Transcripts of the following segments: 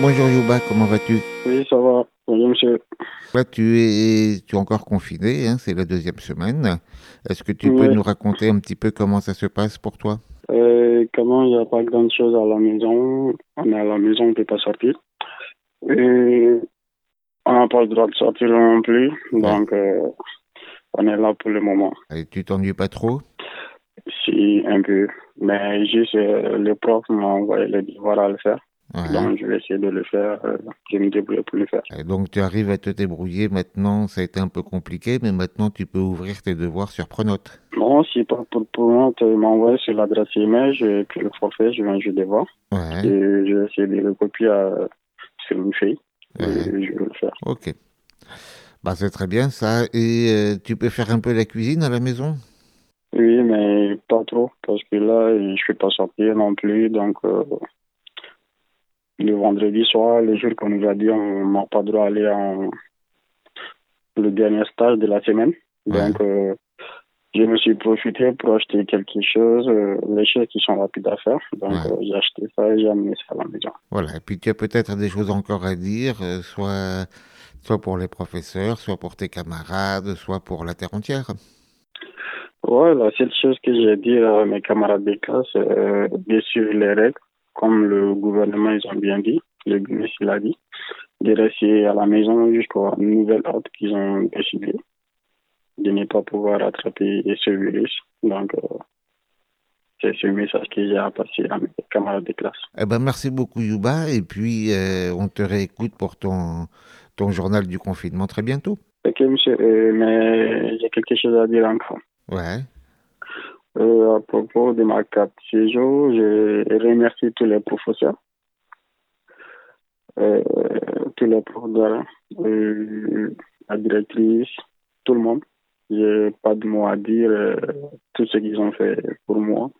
Bonjour Yuba, comment vas-tu? Oui, ça va. Bonjour, monsieur. Là, tu es, tu es encore confiné, hein, c'est la deuxième semaine. Est-ce que tu peux nous raconter un petit peu comment ça se passe pour toi? Euh, comment il n'y a pas grand chose à la maison? On est à la maison, on ne peut pas sortir. Et on n'a pas le droit de sortir non plus. Donc, euh, on est là pour le moment. Et tu t'ennuies pas trop? Si, un peu. Mais juste, euh, le prof m'a envoyé le devoir à le faire. Ouais. Donc, je vais essayer de le faire. euh, je me débrouiller pour le faire. Et donc tu arrives à te débrouiller maintenant, ça a été un peu compliqué, mais maintenant tu peux ouvrir tes devoirs sur Pronote. Non, si pas pour tu m'as envoyé sur l'adresse email, j'ai pris le forfait, je viens juste de voir. Ouais, Et je vais essayer de le copier à- sur une feuille. Ouais. je vais le faire. ok. Bah c'est très bien ça. Et euh, tu peux faire un peu la cuisine à la maison? Oui, mais pas trop, parce que là, je ne peux pas sortir non plus. Donc, euh, le vendredi soir, le jour qu'on nous a dit, on n'a pas droit d'aller en le dernier stage de la semaine. Ouais. Donc, euh, je me suis profité pour acheter quelque chose, euh, les choses qui sont rapides à faire. Donc, Ouais. euh, j'ai acheté ça et j'ai amené ça à la maison. Voilà, et puis tu as peut-être des choses encore à dire, soit, soit pour les professeurs, soit pour tes camarades, soit pour la terre entière. Ouais, la seule chose que j'ai dit à mes camarades de classe, euh, de suivre les règles, comme le gouvernement, ils ont bien dit, le ministre il a dit, de rester à la maison jusqu'à nouvelle ordre qu'ils ont décidé, de ne pas pouvoir attraper ce virus. Donc, euh, c'est ce message que j'ai à passer à mes camarades de classe. Eh ben, merci beaucoup, Yuba, et puis euh, on te réécoute pour ton, ton journal du confinement très bientôt. Ok, monsieur, euh, mais j'ai quelque chose à dire encore. Ouais, Euh, à propos de ma carte séjour, je remercie tous les professeurs, euh, tous les profs, de- euh, la directrice, tout le monde. J'ai pas de mots à dire, euh, tout ce qu'ils ont fait pour moi.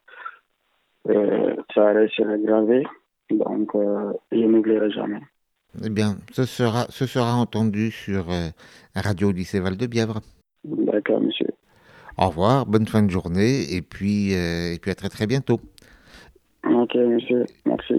Ça reste gravé, donc je n'oublierai jamais. eh bien, ce sera, ce sera entendu sur Radio Lycée Val-de-Bièvre. D'accord, monsieur. Au revoir, bonne fin de journée, et puis, euh, et puis à très très bientôt. Ok, monsieur, merci.